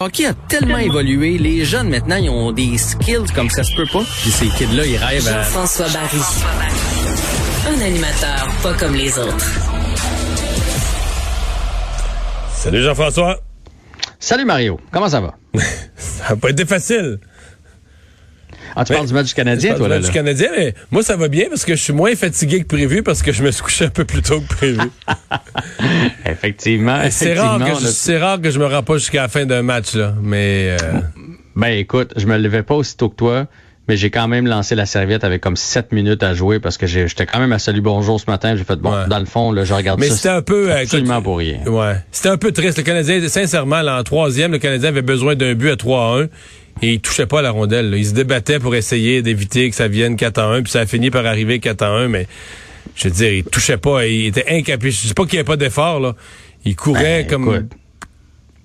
Le hockey a tellement évolué, les jeunes maintenant, ils ont des skills comme ça se peut pas. Puis ces kids-là, ils rêvent à... Jean-François Barry. Un animateur pas comme les autres. Salut Jean-François. Salut Mario, comment ça va? ça n'a pas été facile. Ah, tu parles du match du Canadien, toi, du là? match du Canadien, mais moi, ça va bien parce que je suis moins fatigué que prévu parce que je me suis couché un peu plus tôt que prévu. effectivement. C'est rare, que je, c'est rare que je me rends pas jusqu'à la fin d'un match, là. Mais. Euh... Ben, écoute, je me levais pas aussitôt que toi mais j'ai quand même lancé la serviette avec comme 7 minutes à jouer parce que j'étais quand même à salut bonjour ce matin. J'ai fait bon, dans le fond, là, je regarde mais ça. Mais c'était un peu euh, absolument pour rien. Ouais, c'était un peu triste. Le Canadien, sincèrement, là, en troisième, le Canadien avait besoin d'un but à 3 1 et il touchait pas à la rondelle. Là. Il se débattait pour essayer d'éviter que ça vienne 4 1 puis ça a fini par arriver 4 1 mais je veux dire, il touchait pas, il était incapable. Je dis pas qu'il n'y avait pas d'effort là. Il courait ben, comme. Écoute,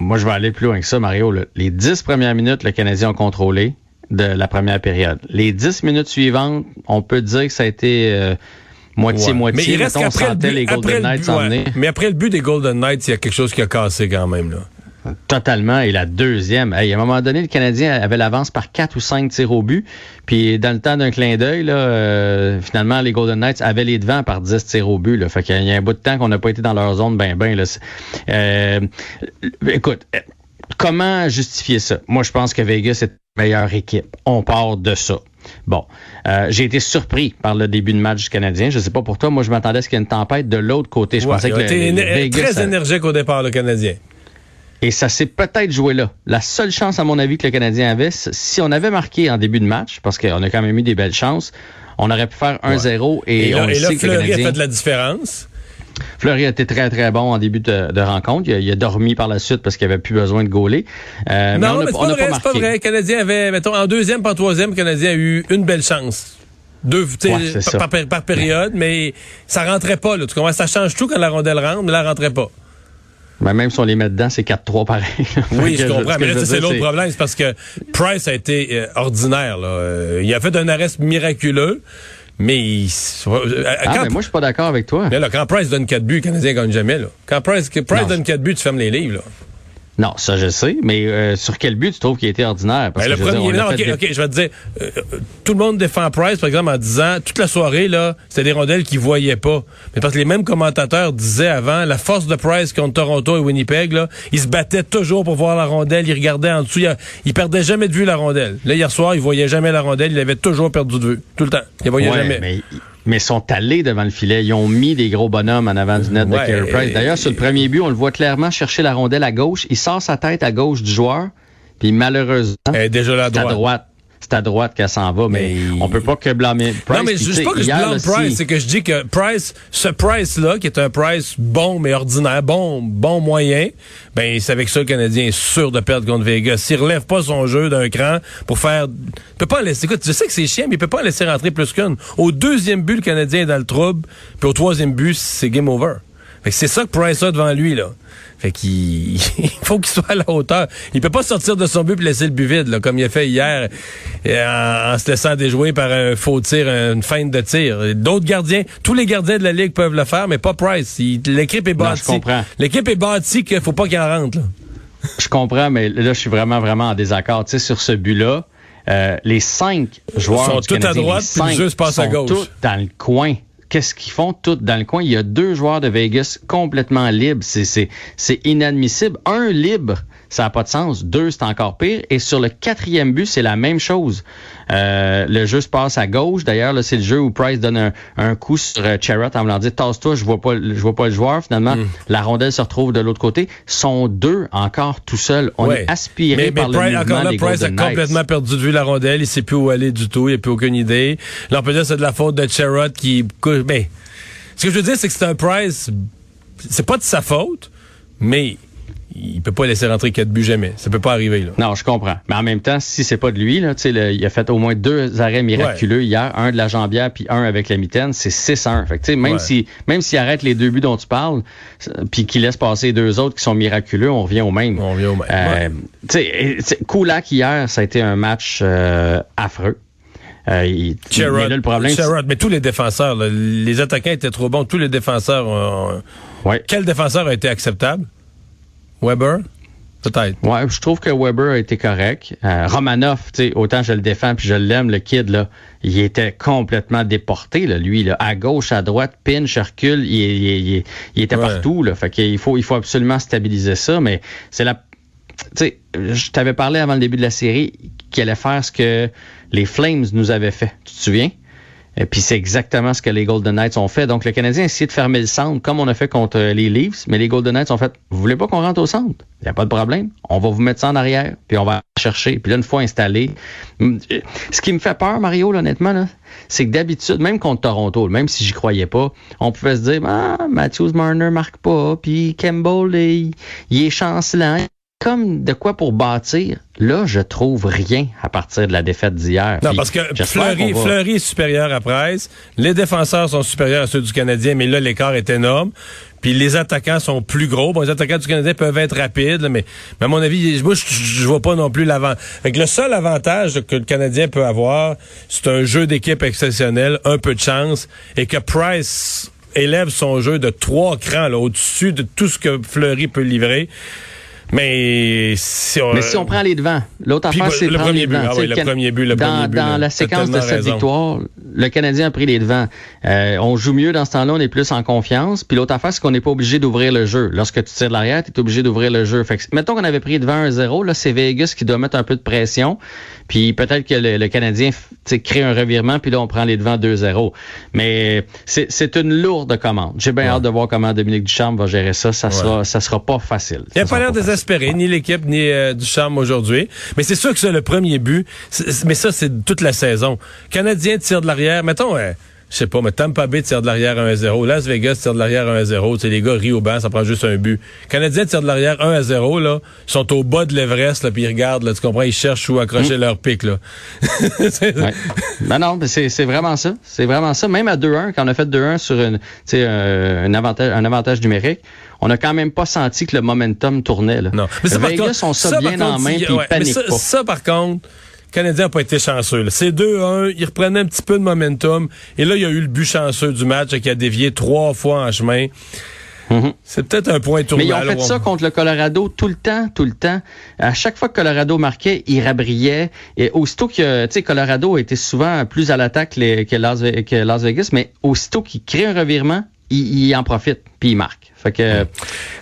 moi, je vais aller plus loin que ça, Mario. Les dix premières minutes, le Canadien a contrôlé de la première période. Les dix minutes suivantes, on peut dire que ça a été moitié-moitié. Euh, mais il reste qu'après le but, les Golden Knights ouais. Mais après le but des Golden Knights, il y a quelque chose qui a cassé quand même. là. Totalement. Et la deuxième, hey, à un moment donné, le Canadien avait l'avance par quatre ou cinq tirs au but. Puis dans le temps d'un clin d'œil, euh, finalement, les Golden Knights avaient les devants par 10 tirs au but. Là. Fait qu'il y a un bout de temps qu'on n'a pas été dans leur zone ben ben. Là. Euh, écoute, comment justifier ça? Moi, je pense que Vegas est la meilleure équipe. On part de ça. Bon, euh, j'ai été surpris par le début de match du Canadien. Je sais pas pour toi, moi je m'attendais à ce qu'il y ait une tempête de l'autre côté. Je ouais, pensais que le, le Vegas, très énergique au départ le Canadien. Et ça s'est peut-être joué là. La seule chance, à mon avis, que le Canadien avait, si on avait marqué en début de match, parce qu'on a quand même eu des belles chances, on aurait pu faire 1-0 ouais. et, et, là, on et là, Fleury que le Canadien... a fait de la différence. Fleury a été très, très bon en début de, de rencontre. Il a, il a, dormi par la suite parce qu'il avait plus besoin de gauler. Euh, non, mais, on a, mais c'est pas, pas vrai. Le Canadien avait, mettons, en deuxième, pas en troisième, le Canadien a eu une belle chance. Deux, ouais, par, par, par, période, mais ça rentrait pas. Là. Tu comprends? Ça change tout quand la rondelle rentre, mais là, elle rentrait pas. Ben même si on les met dedans, c'est 4-3 pareil. oui, je comprends. Mais là, c'est l'autre problème. C'est parce que Price a été euh, ordinaire. Là. Euh, il a fait un arrest miraculeux. Mais, il, euh, ah, quand, mais moi, je suis pas d'accord avec toi. Mais là, quand Price donne 4 buts, le Canadien gagne jamais. Là. Quand Price, Price donne 4 buts, tu fermes les livres. Là. Non, ça je sais, mais euh, sur quel but tu trouves qu'il été ordinaire? Parce ben, que, le premier, dire, non, okay, OK, je vais te dire, euh, tout le monde défend Price, par exemple, en disant, toute la soirée, là, c'était des rondelles qu'ils voyaient pas. Mais parce que les mêmes commentateurs disaient avant, la force de Price contre Toronto et Winnipeg, là, ils se battaient toujours pour voir la rondelle, ils regardaient en dessous, ils, ils perdaient jamais de vue la rondelle. Là, hier soir, ils voyaient jamais la rondelle, ils l'avaient toujours perdu de vue, tout le temps. Ils voyaient ouais, jamais. Mais mais sont allés devant le filet. Ils ont mis des gros bonhommes en avant du net ouais, de Carey Price. D'ailleurs, sur le premier but, on le voit clairement chercher la rondelle à gauche. Il sort sa tête à gauche du joueur, puis malheureusement, Elle est déjà là à droite. à droite. C'est à droite qu'elle s'en va, mais, mais, on peut pas que blâmer Price. Non, mais je dis pas que je blâme Price, c'est que je dis que Price, ce Price-là, qui est un Price bon mais ordinaire, bon, bon moyen, ben c'est avec ça le Canadien est sûr de perdre contre Vegas. S'il relève pas son jeu d'un cran pour faire, il peut pas laisser. Écoute, je sais que c'est chiant, mais il peut pas laisser rentrer plus qu'une. Au deuxième but, le Canadien est dans le trouble, puis au troisième but, c'est game over. Fait que c'est ça que Price a devant lui là. Fait qu'il faut qu'il soit à la hauteur. Il peut pas sortir de son but et laisser le but vide, là, comme il a fait hier, en, en, se laissant déjouer par un faux tir, une feinte de tir. D'autres gardiens, tous les gardiens de la Ligue peuvent le faire, mais pas Price. L'équipe est bâtie. L'équipe est bâtie qu'il faut pas qu'il en rentre. Là. Je comprends, mais là, je suis vraiment, vraiment en désaccord. Tu sais, sur ce but-là, euh, les cinq joueurs sont du tous Canadien, à droite, les puis le jeu se passe à gauche. Tous dans le coin qu'est-ce qu'ils font tout dans le coin? Il y a deux joueurs de Vegas complètement libres. C'est inadmissible. Un libre, ça n'a pas de sens. Deux, c'est encore pire. Et sur le quatrième but, c'est la même chose. Euh, le jeu se passe à gauche. D'ailleurs, là, c'est le jeu où Price donne un, un coup sur euh, Charrot en voulant dire tasse-toi, je vois pas, je vois pas le joueur. Finalement, mm. la rondelle se retrouve de l'autre côté. Sont deux encore tout seuls. On ouais. est aspiré mais, par mais le Price, mouvement encore là, des Price a complètement perdu de vue la rondelle. Il sait plus où aller du tout. Il n'a plus aucune idée. Là, on peut dire que c'est de la faute de Charrot qui, ben, ce que je veux dire, c'est que c'est un Price. C'est pas de sa faute, mais il peut pas laisser rentrer quatre buts jamais. Ça peut pas arriver. Là. Non, je comprends. Mais en même temps, si c'est pas de lui, là, le, il a fait au moins deux arrêts miraculeux hier, un de la jambière puis un avec la mitaine, c'est 6-1. Fait que, même si même s'il arrête les deux buts dont tu parles, puis qu'il laisse passer les deux autres qui sont miraculeux, on revient au même. On revient au même. Euh, ouais. Koulak hier, ça a été un match euh, affreux. Euh, il, Sherrod, le problème, mais tous les défenseurs, là, les attaquants étaient trop bons. Tous les défenseurs. Ont... Quel défenseur a été acceptable? Weber? Peut-être. Ouais, je trouve que Weber a été correct. Euh, Romanov, autant je le défends puis je l'aime, le kid, là, il était complètement déporté, là, lui, là, à gauche, à droite, pinch, recule, il, il, il, était partout. Là, fait qu'il faut, il faut absolument stabiliser ça, mais c'est la. Tu sais, je t'avais parlé avant le début de la série qu'il allait faire ce que les Flames nous avaient fait. Tu te souviens? Et puis c'est exactement ce que les Golden Knights ont fait. Donc le Canadien a essayé de fermer le centre comme on a fait contre les Leafs, mais les Golden Knights ont fait Vous voulez pas qu'on rentre au centre? Il n'y a pas de problème. On va vous mettre ça en arrière, puis on va chercher. Puis là, une fois installé. Ce qui me fait peur, Mario, honnêtement, là, c'est que d'habitude, même contre Toronto, même si j'y croyais pas, on pouvait se dire Ah, Matthews Marner marque pas, puis Campbell, il, il est chancelant comme de quoi pour bâtir. Là, je trouve rien à partir de la défaite d'hier. Non, parce que Fleury, Fleury, est supérieur à Price. Les défenseurs sont supérieurs à ceux du Canadien, mais là, l'écart est énorme. Puis les attaquants sont plus gros. Bon, les attaquants du Canadien peuvent être rapides, mais, à mon avis, moi, je, je vois pas non plus l'avant. Le seul avantage que le Canadien peut avoir, c'est un jeu d'équipe exceptionnel, un peu de chance, et que Price élève son jeu de trois crans au-dessus de tout ce que Fleury peut livrer. Mais si on, mais si on prend les devants, l'autre affaire, c'est le, premier but. Ah oui, le premier but, le dans, premier but. Dans la séquence de cette victoire, le Canadien a pris les devants. Euh, on joue mieux dans ce temps-là, on est plus en confiance. Puis l'autre affaire, c'est qu'on n'est pas obligé d'ouvrir le jeu. Lorsque tu tires de l'arrière, tu es obligé d'ouvrir le jeu. Fait que, mettons qu'on avait pris devant 1-0, là, c'est Vegas qui doit mettre un peu de pression. Puis peut-être que le, Canadien crée un revirement, puis là, on prend les devants 2-0. Mais c'est une lourde commande. J'ai bien hâte de voir comment Dominique Ducharme va gérer ça. Ça sera, ça sera pas facile. Il a pas l'air désespéré, ni l'équipe, ni euh, aujourd'hui. Mais c'est sûr que c'est le premier but. mais ça, c'est toute la saison. Canadien tire de l'arrière. Mettons, euh, je sais pas, mais Tampa Bay tire de l'arrière 1-0. Las Vegas tire de l'arrière 1-0. Tu les gars rient au banc, ça prend juste un but. Canadiens tire de l'arrière 1-0, là. Ils sont au bas de l'Everest, là, puis ils regardent, là, tu comprends, ils cherchent où accrocher mm. leur pic, là. ouais. Ben non, c'est vraiment ça. C'est vraiment ça. Même à 2-1, quand on a fait 2-1 sur une, euh, un, avantage, un avantage numérique, on n'a quand même pas senti que le momentum tournait, là. Non. Mais ça, Vegas ont ça, bien en main, puis ils paniquent ça, pas. Ça, par contre, Canadien n'a pas été chanceux. C'est 2-1, il reprenait un petit peu de momentum. Et là, il y a eu le but chanceux du match qui a dévié trois fois en chemin. Mhm. C'est peut-être un point tournant. Mais ils ont fait ça contre le Colorado tout le temps, tout le temps. À chaque fois que Colorado marquait, il rabrillait. Et aussitôt que, tu sais, Colorado était souvent plus à l'attaque que Las, Vegas, mais aussitôt qu'il crée un revirement, il, en profite, puis il marque. Fait que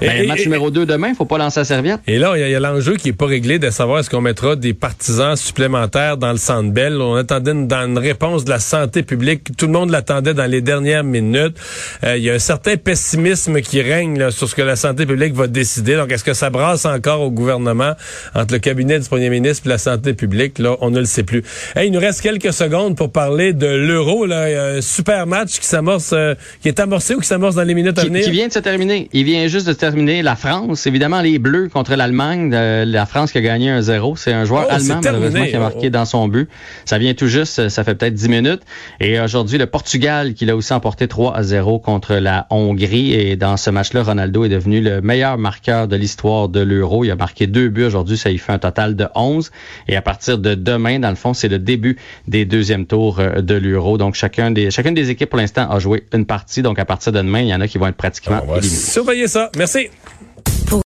ben, match numéro 2 demain, il faut pas lancer la serviette. Et là, il y a, l'enjeu qui est pas réglé de savoir est-ce qu'on mettra des partisans supplémentaires dans le Centre Bell. On attendait une, dans une réponse de la santé publique. Tout le monde l'attendait dans les dernières minutes. Euh, il y a un certain pessimisme qui règne sur ce que la santé publique va décider. Donc, est-ce que ça brasse encore au gouvernement entre le cabinet du premier ministre et la santé publique? Là, on ne le sait plus. il nous reste quelques secondes pour parler de l'Euro. Là, il y a un super match qui s'amorce, euh, qui est amorcé ou qui s'amorce dans les minutes à venir. Qui vient de se terminer il vient juste de terminer la France. Évidemment, les Bleus contre l'Allemagne. Euh, la France qui a gagné un 0 C'est un joueur oh, allemand, malheureusement, qui a marqué oh. dans son but. Ça vient tout juste, ça fait peut-être 10 minutes. Et aujourd'hui, le Portugal qui l'a aussi emporté 3 à 0 contre la Hongrie. Et dans ce match-là, Ronaldo est devenu le meilleur marqueur de l'histoire de l'Euro. Il a marqué deux buts aujourd'hui. Ça y fait un total de 11. Et à partir de demain, dans le fond, c'est le début des deuxièmes tours euh, de l'Euro. Donc, chacun des, chacune des équipes, pour l'instant, a joué une partie. Donc, à partir de demain, il y en a qui vont être pratiquement éliminés. Surveillez ça. Merci.